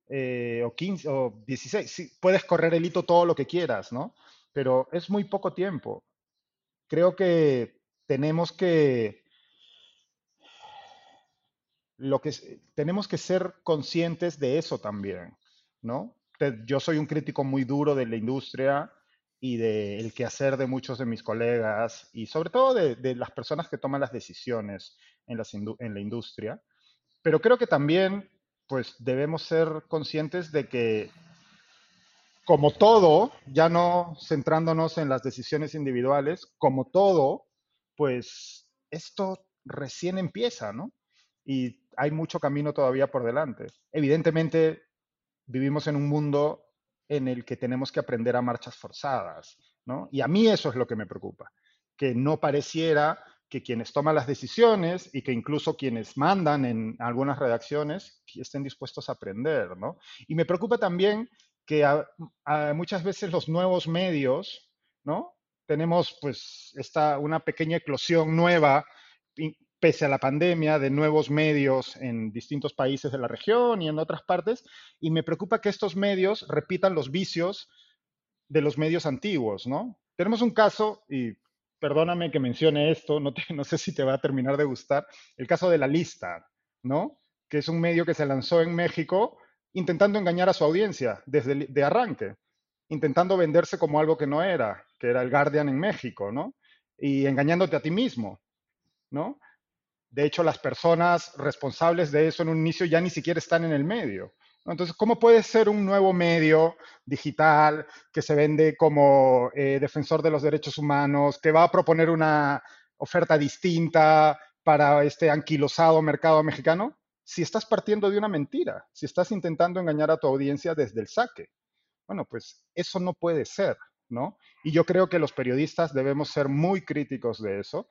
Eh, o 15 o 16. puedes correr el hito todo lo que quieras, ¿no? Pero es muy poco tiempo creo que tenemos que, lo que tenemos que ser conscientes de eso también, ¿no? Yo soy un crítico muy duro de la industria y del quehacer de muchos de mis colegas y sobre todo de, las personas que toman las decisiones en, en la industria. Pero creo que también pues debemos ser conscientes de que como todo, ya no centrándonos en las decisiones individuales, como todo, pues esto recién empieza, ¿no? Y hay mucho camino todavía por delante. Evidentemente, vivimos en un mundo en el que tenemos que aprender a marchas forzadas, ¿no? Y a mí eso es lo que me preocupa, que no pareciera que quienes toman las decisiones y que incluso quienes mandan en algunas redacciones estén dispuestos a aprender, ¿no? Y me preocupa también que muchas veces los nuevos medios, ¿no? Tenemos pues esta, una pequeña eclosión nueva, pese a la pandemia, de nuevos medios en distintos países de la región y en otras partes, y me preocupa que estos medios repitan los vicios de los medios antiguos, ¿no? Tenemos un caso, y perdóname que mencione esto, no, no sé si te va a terminar de gustar, el caso de La Lista, ¿no? Que es un medio que se lanzó en México intentando engañar a su audiencia desde de arranque, intentando venderse como algo que no era, que era el Guardian en México, ¿no? Y engañándote a ti mismo, ¿no? De hecho, las personas responsables de eso en un inicio ya ni siquiera están en el medio. Entonces, ¿cómo puede ser un nuevo medio digital que se vende como eh, defensor de los derechos humanos, que va a proponer una oferta distinta para este anquilosado mercado mexicano? Si estás partiendo de una mentira, si estás intentando engañar a tu audiencia desde el saque. Bueno, pues eso no puede ser, ¿no? Y yo creo que los periodistas debemos ser muy críticos de eso,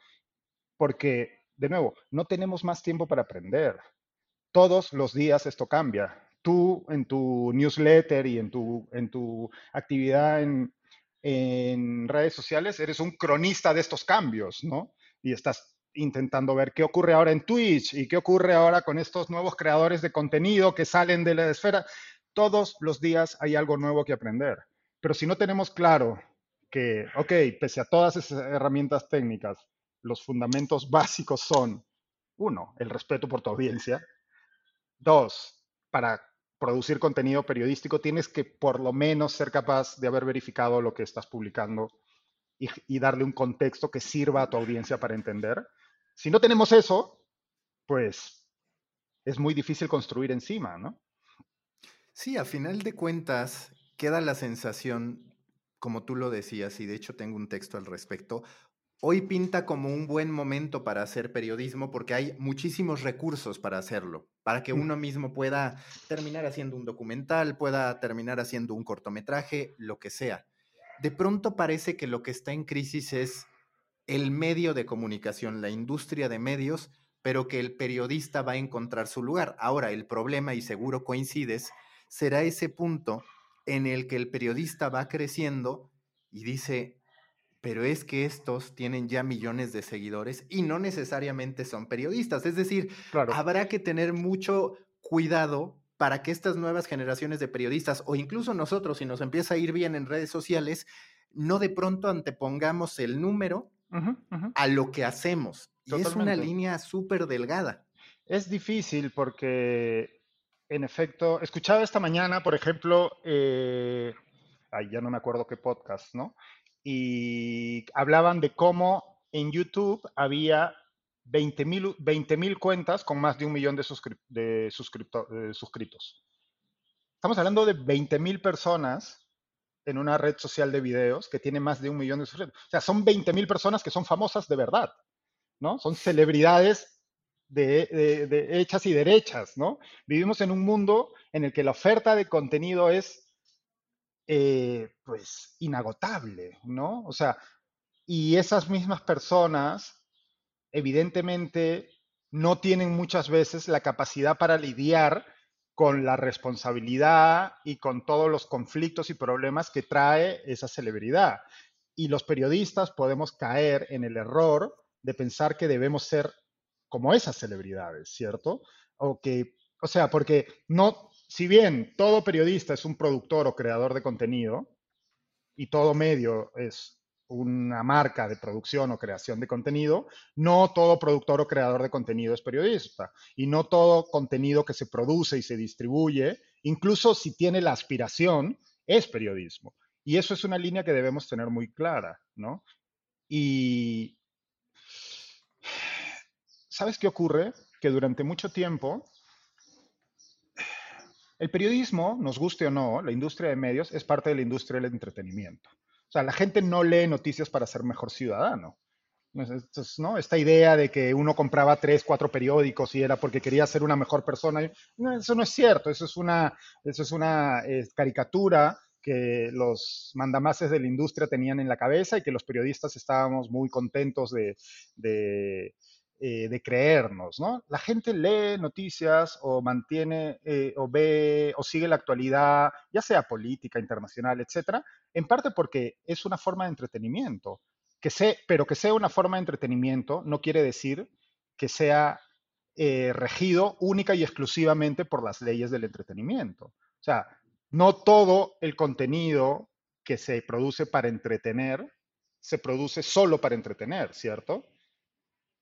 porque, de nuevo, no tenemos más tiempo para aprender. Todos los días esto cambia. Tú en tu newsletter y en tu, en tu actividad en, en redes sociales eres un cronista de estos cambios, ¿no? Y estás intentando ver qué ocurre ahora en Twitch y qué ocurre ahora con estos nuevos creadores de contenido que salen de la esfera. Todos los días hay algo nuevo que aprender. Pero si no tenemos claro que, ok, pese a todas esas herramientas técnicas, los fundamentos básicos son, uno, el respeto por tu audiencia. Dos, para producir contenido periodístico tienes que por lo menos ser capaz de haber verificado lo que estás publicando y, darle un contexto que sirva a tu audiencia para entender. Si no tenemos eso, pues es muy difícil construir encima, ¿no? Sí, a final de cuentas, queda la sensación, como tú lo decías, y de hecho tengo un texto al respecto, hoy pinta como un buen momento para hacer periodismo porque hay muchísimos recursos para hacerlo, para que mm. uno mismo pueda terminar haciendo un documental, pueda terminar haciendo un cortometraje, lo que sea. De pronto parece que lo que está en crisis es el medio de comunicación, la industria de medios, pero que el periodista va a encontrar su lugar. Ahora, el problema, y seguro coincides, será ese punto en el que el periodista va creciendo y dice, pero es que estos tienen ya millones de seguidores y no necesariamente son periodistas. Es decir, habrá que tener mucho cuidado para que estas nuevas generaciones de periodistas o incluso nosotros, si nos empieza a ir bien en redes sociales, no de pronto antepongamos el número a lo que hacemos. Y es una línea súper delgada. Es difícil porque, en efecto, escuchaba esta mañana, por ejemplo, eh, ay, ya no me acuerdo qué podcast, ¿no? Y hablaban de cómo en YouTube había 20 mil cuentas con más de un millón de, de, suscritos. Estamos hablando de 20 mil personas en una red social de videos que tiene más de un millón de suscritos. O sea, son 20 mil personas que son famosas de verdad, ¿no? Son celebridades de, hechas y derechas, ¿no? Vivimos en un mundo en el que la oferta de contenido es, eh, pues, inagotable, ¿no? O sea, y esas mismas personas evidentemente no tienen muchas veces la capacidad para lidiar con la responsabilidad y con todos los conflictos y problemas que trae esa celebridad. Y los periodistas podemos caer en el error de pensar que debemos ser como esas celebridades, ¿cierto? O que, o sea, porque no, si bien todo periodista es un productor o creador de contenido y todo medio es una marca de producción o creación de contenido, no todo productor o creador de contenido es periodista y no todo contenido que se produce y se distribuye, incluso si tiene la aspiración, es periodismo. Y eso es una línea que debemos tener muy clara, ¿no? Y ¿sabes qué ocurre? Que durante mucho tiempo el periodismo, nos guste o no, la industria de medios es parte de la industria del entretenimiento. O sea, la gente no lee noticias para ser mejor ciudadano. Entonces, ¿no? Esta idea de que uno compraba tres, cuatro periódicos y era porque quería ser una mejor persona, eso no es cierto, eso es una, eso es una eh, caricatura que los mandamases de la industria tenían en la cabeza y que los periodistas estábamos muy contentos de, eh, de creernos, ¿no? La gente lee noticias o mantiene eh, o ve o sigue la actualidad, ya sea política, internacional, etcétera, en parte porque es una forma de entretenimiento. Que pero que sea una forma de entretenimiento no quiere decir que sea eh, regido única y exclusivamente por las leyes del entretenimiento. O sea, no todo el contenido que se produce para entretener se produce solo para entretener, ¿cierto?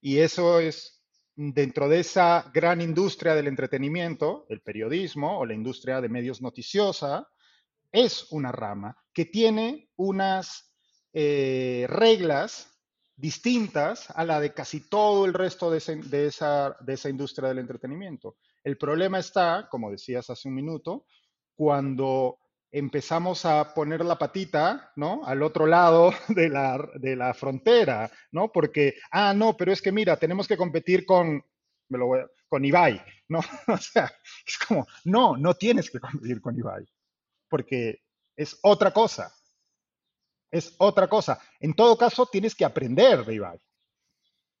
Y eso es dentro de esa gran industria del entretenimiento, el periodismo o la industria de medios noticiosa, es una rama que tiene unas eh, reglas distintas a la de casi todo el resto de esa, de esa industria del entretenimiento. El problema está, como decías hace un minuto, cuando empezamos a poner la patita, ¿no? Al otro lado de la, de la frontera, ¿no? Porque, ah, no, pero es que mira, tenemos que competir con, me lo voy con Ibai, ¿no? o sea, es como, no, no tienes que competir con Ibai, porque es otra cosa, es otra cosa. En todo caso, tienes que aprender de Ibai.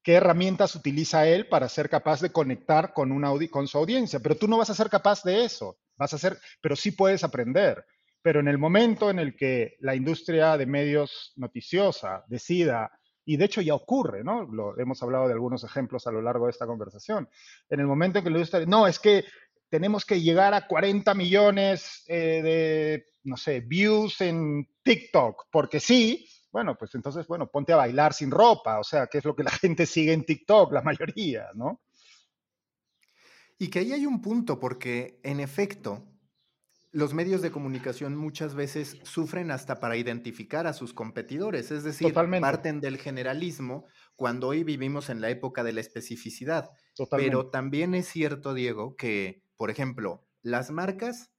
¿Qué herramientas utiliza él para ser capaz de conectar con, una con su audiencia? Pero tú no vas a ser capaz de eso. Vas a ser, pero sí puedes aprender. Pero en el momento en el que la industria de medios noticiosa decida, y de hecho ya ocurre, ¿no? Hemos hablado de algunos ejemplos a lo largo de esta conversación. En el momento en que la industria, no, es que tenemos que llegar a 40 millones eh, de, no sé, views en TikTok, porque sí, bueno, pues entonces, bueno, ponte a bailar sin ropa, o sea, que es lo que la gente sigue en TikTok, la mayoría, ¿no? Y que ahí hay un punto, porque en efecto, los medios de comunicación muchas veces sufren hasta para identificar a sus competidores, es decir, parten del generalismo cuando hoy vivimos en la época de la especificidad. Pero también es cierto, Diego, que, por ejemplo, las marcas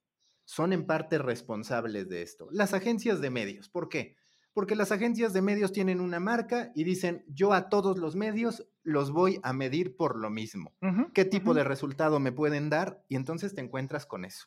son en parte responsables de esto. Las agencias de medios, ¿por qué? Porque las agencias de medios tienen una marca y dicen, yo a todos los medios los voy a medir por lo mismo. ¿Qué tipo de resultado me pueden dar? Y entonces te encuentras con eso.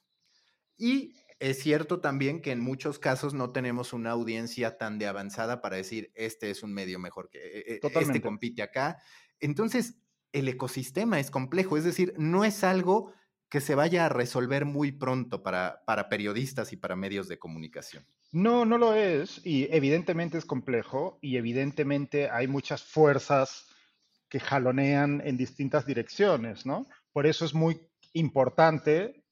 Y es cierto también que en muchos casos no tenemos una audiencia tan de avanzada para decir, este es un medio mejor que e, e, este compite acá. Entonces, el ecosistema es complejo, es decir, no es algo que se vaya a resolver muy pronto para, para periodistas y para medios de comunicación. No, no lo es y evidentemente es complejo y evidentemente hay muchas fuerzas que jalonean en distintas direcciones, ¿no? Por eso es muy importante,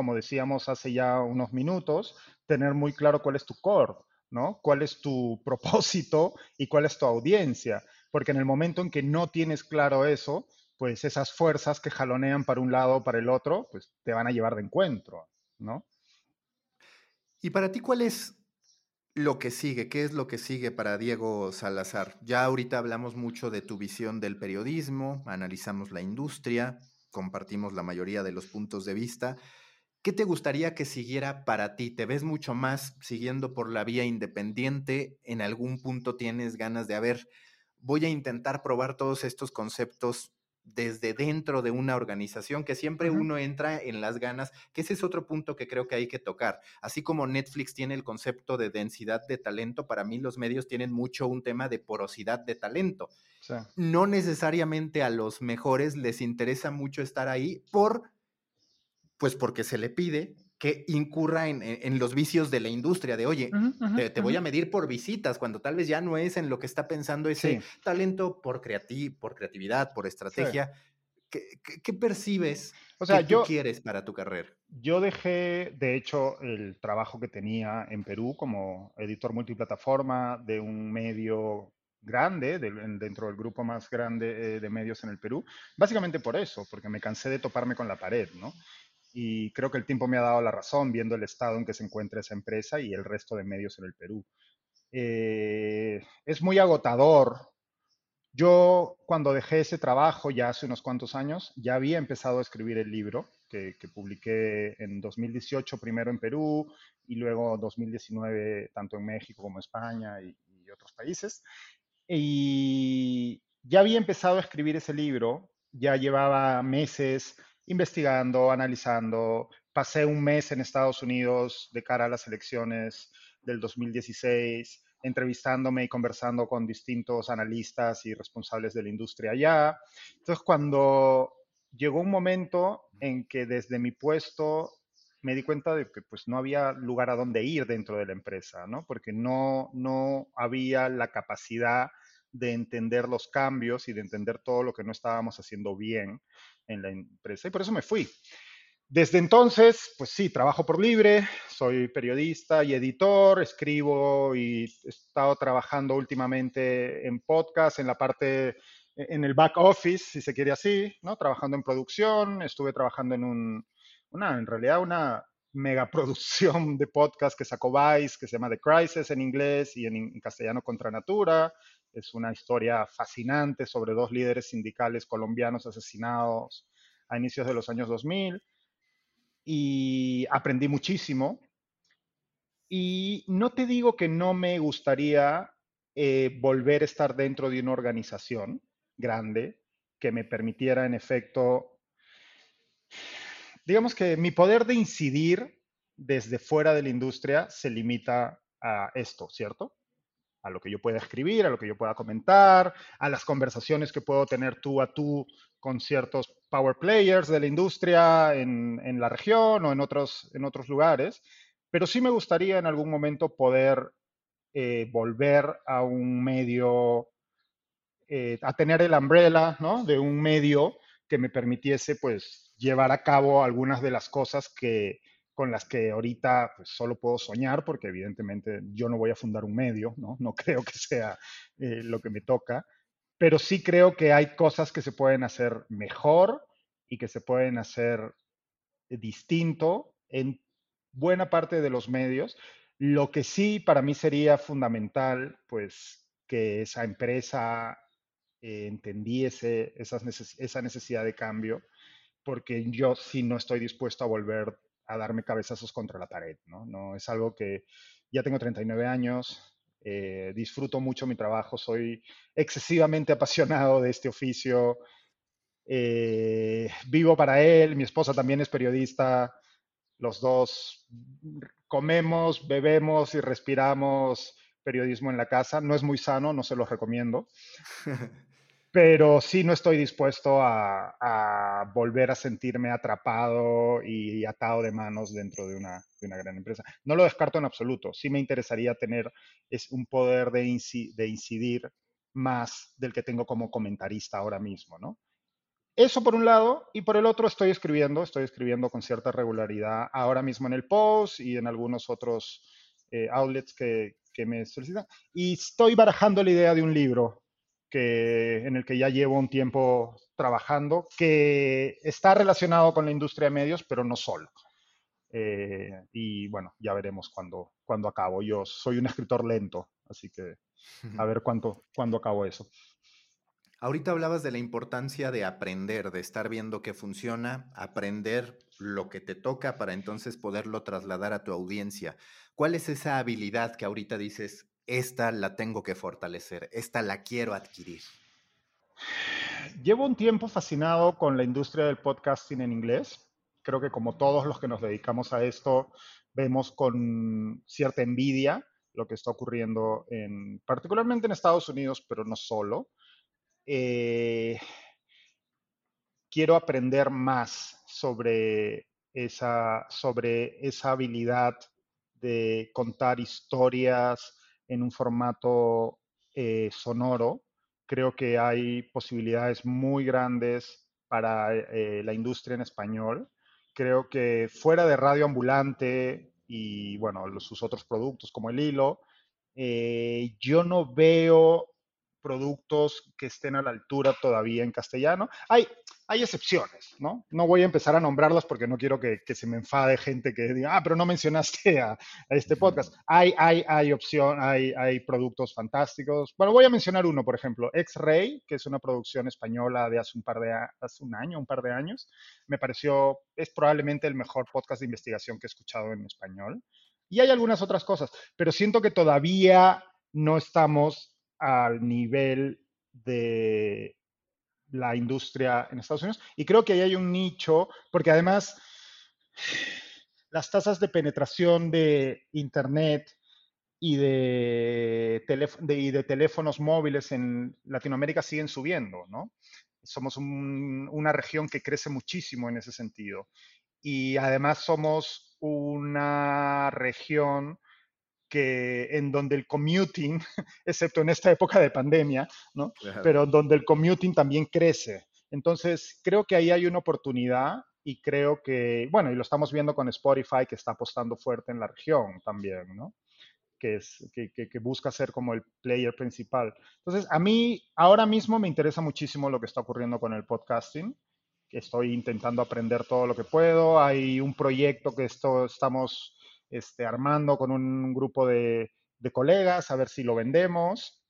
como decíamos hace ya unos minutos, tener muy claro cuál es tu core, ¿no? ¿Cuál es tu propósito y cuál es tu audiencia? Porque en el momento en que no tienes claro eso, pues esas fuerzas que jalonean para un lado o para el otro, pues te van a llevar de encuentro, ¿no? ¿Y para ti cuál es lo que sigue? ¿Qué es lo que sigue para Diego Salazar? Ya ahorita hablamos mucho de tu visión del periodismo, analizamos la industria, compartimos la mayoría de los puntos de vista. ¿Qué te gustaría que siguiera para ti? ¿Te ves mucho más siguiendo por la vía independiente? ¿En algún punto tienes ganas de, a ver, voy a intentar probar todos estos conceptos desde dentro de una organización, que siempre uno entra en las ganas, que ese es otro punto que creo que hay que tocar. Así como Netflix tiene el concepto de densidad de talento, para mí los medios tienen mucho un tema de porosidad de talento. No necesariamente a los mejores les interesa mucho estar ahí por, pues porque se le pide que incurra en, los vicios de la industria, de oye, te, voy a medir por visitas, cuando tal vez ya no es en lo que está pensando ese talento por, por creatividad, por estrategia. ¿Qué, percibes o sea, que tú quieres para tu carrera? Yo dejé, de hecho, el trabajo que tenía en Perú como editor multiplataforma de un medio grande, dentro del grupo más grande eh, de medios en el Perú, básicamente por eso, porque me cansé de toparme con la pared, ¿no? Y creo que el tiempo me ha dado la razón viendo el estado en que se encuentra esa empresa y el resto de medios en el Perú. Eh, es muy agotador. Yo cuando dejé ese trabajo ya hace unos cuantos años, ya había empezado a escribir el libro que, publiqué en 2018, primero en Perú y luego 2019 tanto en México como España y, y otros países. Y ya había empezado a escribir ese libro, ya llevaba meses investigando, analizando. Pasé un mes en Estados Unidos de cara a las elecciones del 2016, entrevistándome y conversando con distintos analistas y responsables de la industria allá. Entonces, cuando llegó un momento en que desde mi puesto me di cuenta de que pues no había lugar a donde ir dentro de la empresa, ¿no? Porque no, no había la capacidad de entender los cambios y de entender todo lo que no estábamos haciendo bien en la empresa. Y por eso me fui. Desde entonces, pues sí, trabajo por libre, soy periodista y editor, escribo y he estado trabajando últimamente en podcast, en la parte, en el back office, si se quiere así, ¿no? Trabajando en producción, estuve trabajando en un, una, en realidad una megaproducción de podcast que sacó Vice, que se llama The Crisis en inglés y en, en castellano Contra Natura. Es una historia fascinante sobre dos líderes sindicales colombianos asesinados a inicios de los años 2000 y aprendí muchísimo. Y no te digo que no me gustaría eh, volver a estar dentro de una organización grande que me permitiera, en efecto, digamos que mi poder de incidir desde fuera de la industria se limita a esto, ¿cierto? A lo que yo pueda escribir, a lo que yo pueda comentar, a las conversaciones que puedo tener tú a tú con ciertos power players de la industria en, la región o en otros, en otros lugares. Pero sí me gustaría en algún momento poder eh, volver a un medio, eh, a tener el umbrella ¿no? de un medio que me permitiese pues llevar a cabo algunas de las cosas que, con las que ahorita pues, solo puedo soñar, porque evidentemente yo no voy a fundar un medio, ¿no? No creo que sea eh, lo que me toca, pero sí creo que hay cosas que se pueden hacer mejor y que se pueden hacer distinto en buena parte de los medios. Lo que sí para mí sería fundamental, pues, que esa empresa eh, entendiese esa necesidad de cambio, porque yo sí no estoy dispuesto a volver a darme cabezazos contra la pared, ¿no? no es algo que ya tengo 39 años, eh, disfruto mucho mi trabajo, soy excesivamente apasionado de este oficio, eh, vivo para él, mi esposa también es periodista, los dos comemos, bebemos y respiramos periodismo en la casa, no es muy sano, no se los recomiendo. pero sí no estoy dispuesto a, volver a sentirme atrapado y atado de manos dentro de una, gran empresa. No lo descarto en absoluto. Sí me interesaría tener es un poder de, incidir más del que tengo como comentarista ahora mismo, ¿no? Eso por un lado, y por el otro estoy escribiendo, estoy escribiendo con cierta regularidad ahora mismo en el Post y en algunos otros eh, outlets que, que, me solicitan. Y estoy barajando la idea de un libro que, en el que ya llevo un tiempo trabajando, que está relacionado con la industria de medios, pero no solo. Eh, y bueno, ya veremos cuándo, cuando acabo. Yo soy un escritor lento, así que a ver cuánto, cuándo acabo eso. Ahorita hablabas de la importancia de aprender, de estar viendo qué funciona, aprender lo que te toca para entonces poderlo trasladar a tu audiencia. ¿Cuál es esa habilidad que ahorita dices, esta la tengo que fortalecer, esta la quiero adquirir? Llevo un tiempo fascinado con la industria del podcasting en inglés. Creo que como todos los que nos dedicamos a esto, vemos con cierta envidia lo que está ocurriendo en, particularmente en Estados Unidos, pero no solo. Eh, quiero aprender más sobre esa, sobre esa habilidad de contar historias en un formato eh, sonoro. Creo que hay posibilidades muy grandes para eh, la industria en español. Creo que fuera de radio ambulante y bueno, sus otros productos como el hilo, yo no veo productos que estén a la altura todavía en castellano. Hay, hay excepciones, ¿no? No voy a empezar a nombrarlas porque no quiero que, se me enfade gente que diga, ah, pero no mencionaste a, este podcast. Hay, hay, hay opción, hay, hay productos fantásticos. Bueno, voy a mencionar uno, por ejemplo, X-Ray, que es una producción española de hace un par de hace un año, un par de años. Me pareció, es probablemente el mejor podcast de investigación que he escuchado en español. Y hay algunas otras cosas, pero siento que todavía no estamos al nivel de la industria en Estados Unidos. Y creo que ahí hay un nicho, porque además las tasas de penetración de Internet y de, de teléfonos móviles en Latinoamérica siguen subiendo, ¿no? Somos una región que crece muchísimo en ese sentido. Y además somos una región que en donde el commuting, excepto en esta época de pandemia, ¿no? Pero donde el commuting también crece. Entonces, creo que ahí hay una oportunidad y creo que, bueno, y lo estamos viendo con Spotify que está apostando fuerte en la región también, ¿no? Que, es, que, que, busca ser como el player principal. Entonces, a mí ahora mismo me interesa muchísimo lo que está ocurriendo con el podcasting. Estoy intentando aprender todo lo que puedo. Hay un proyecto que esto, estamos este, armando con un grupo de, colegas, a ver si lo vendemos.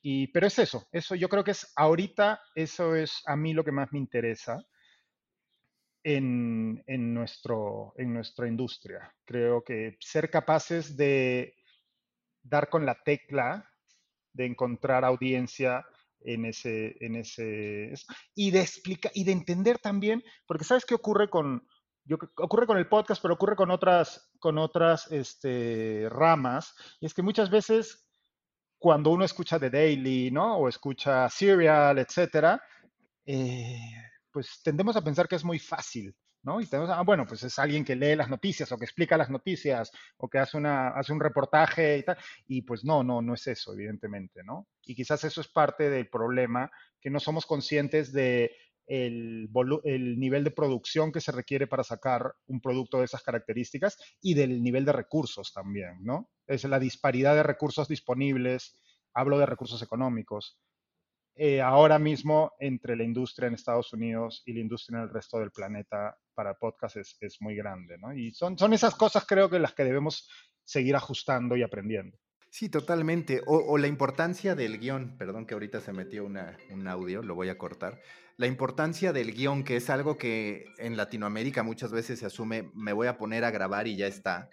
Y, pero es eso, eso yo creo que es ahorita, eso es a mí lo que más me interesa en, nuestro, en nuestra industria. Creo que ser capaces de dar con la tecla, de encontrar audiencia en ese, en ese, y de explicar, y de entender también, porque ¿sabes qué ocurre con, ocurre con el podcast, pero ocurre con otras, con otras este, ramas. Y es que muchas veces cuando uno escucha The Daily, ¿no? O escucha Serial, etcétera, eh, pues tendemos a pensar que es muy fácil, ¿no? Y tenemos, ah, bueno, pues es alguien que lee las noticias o que explica las noticias o que hace, una, hace un reportaje y tal. Y pues no, no, no es eso, evidentemente, ¿no? Y quizás eso es parte del problema, que no somos conscientes de el, nivel de producción que se requiere para sacar un producto de esas características y del nivel de recursos también, ¿no? Es la disparidad de recursos disponibles, hablo de recursos económicos, eh, ahora mismo entre la industria en Estados Unidos y la industria en el resto del planeta para podcast es, es muy grande, ¿no? Y son, son esas cosas creo que las que debemos seguir ajustando y aprendiendo. Sí, totalmente. O, la importancia del guion, perdón que ahorita se metió una, un audio, lo voy a cortar. La importancia del guion, que es algo que en Latinoamérica muchas veces se asume, me voy a poner a grabar y ya está,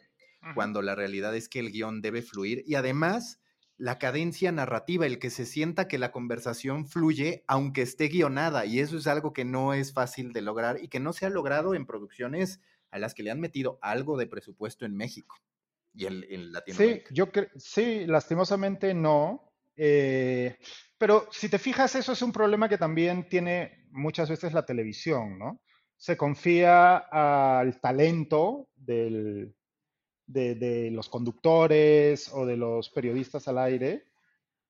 cuando la realidad es que el guion debe fluir. Y además, la cadencia narrativa, el que se sienta que la conversación fluye aunque esté guionada. Y eso es algo que no es fácil de lograr y que no se ha logrado en producciones a las que le han metido algo de presupuesto en México y en, Latinoamérica. Sí, yo sí, lastimosamente no. Eh, pero si te fijas, eso es un problema que también tiene muchas veces la televisión, ¿no? Se confía al talento del, de, los conductores o de los periodistas al aire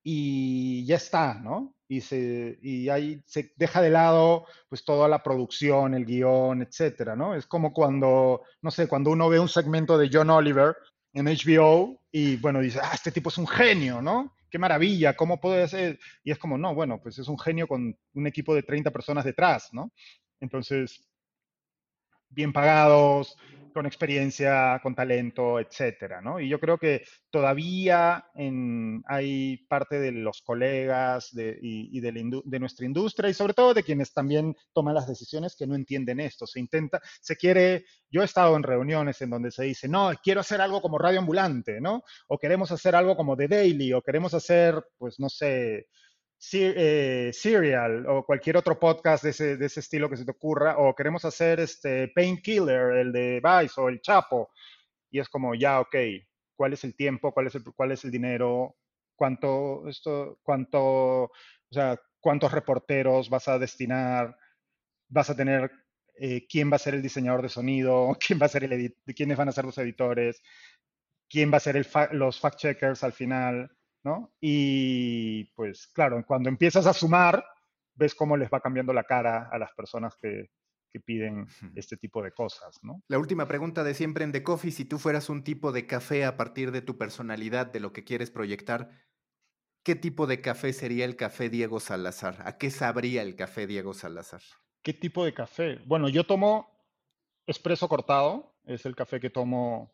y ya está, ¿no? Y, se, y ahí se deja de lado pues toda la producción, el guion, etcétera, ¿no? Es como cuando, no sé, cuando uno ve un segmento de John Oliver en HBO y, bueno, dice, ah, este tipo es un genio, ¿no? Qué maravilla, ¿cómo puede ser? Y es como, no, bueno, pues es un genio con un equipo de 30 personas detrás, ¿no? Entonces, bien pagados, con experiencia, con talento, etcétera, ¿no? Y yo creo que todavía hay parte de los colegas y, de, nuestra industria y sobre todo de quienes también toman las decisiones que no entienden esto. Se intenta, se quiere, yo he estado en reuniones en donde se dice, no, quiero hacer algo como Radio Ambulante, ¿no? O queremos hacer algo como The Daily, o queremos hacer, pues no sé, eh, Serial o cualquier otro podcast de ese, de ese, estilo que se te ocurra, o queremos hacer este Painkiller, el de Vice o el Chapo, y es como, ya, ok, ¿cuál es el tiempo? ¿Cuál es el, cuál es el dinero? ¿Cuánto, esto, cuánto, o sea, cuántos reporteros vas a destinar? ¿Vas a tener eh, quién va a ser el diseñador de sonido? ¿Quién va a ser el quiénes van a ser los editores? ¿Quién va a ser el los fact-checkers al final? ¿No? Y pues claro, cuando empiezas a sumar, ves cómo les va cambiando la cara a las personas que, piden este tipo de cosas, ¿no? La última pregunta de siempre en The Coffee, si tú fueras un tipo de café a partir de tu personalidad, de lo que quieres proyectar, ¿qué tipo de café sería el café Diego Salazar? ¿A qué sabría el café Diego Salazar? ¿Qué tipo de café? Bueno, yo tomo espresso cortado, es el café que tomo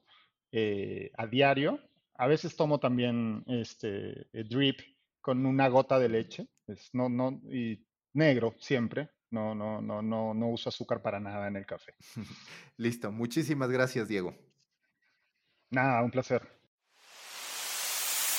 eh, a diario. A veces tomo también este eh, drip con una gota de leche, es, no, no, y negro siempre. No, no, no, no, no uso azúcar para nada en el café. Listo, muchísimas gracias, Diego. Nada, un placer.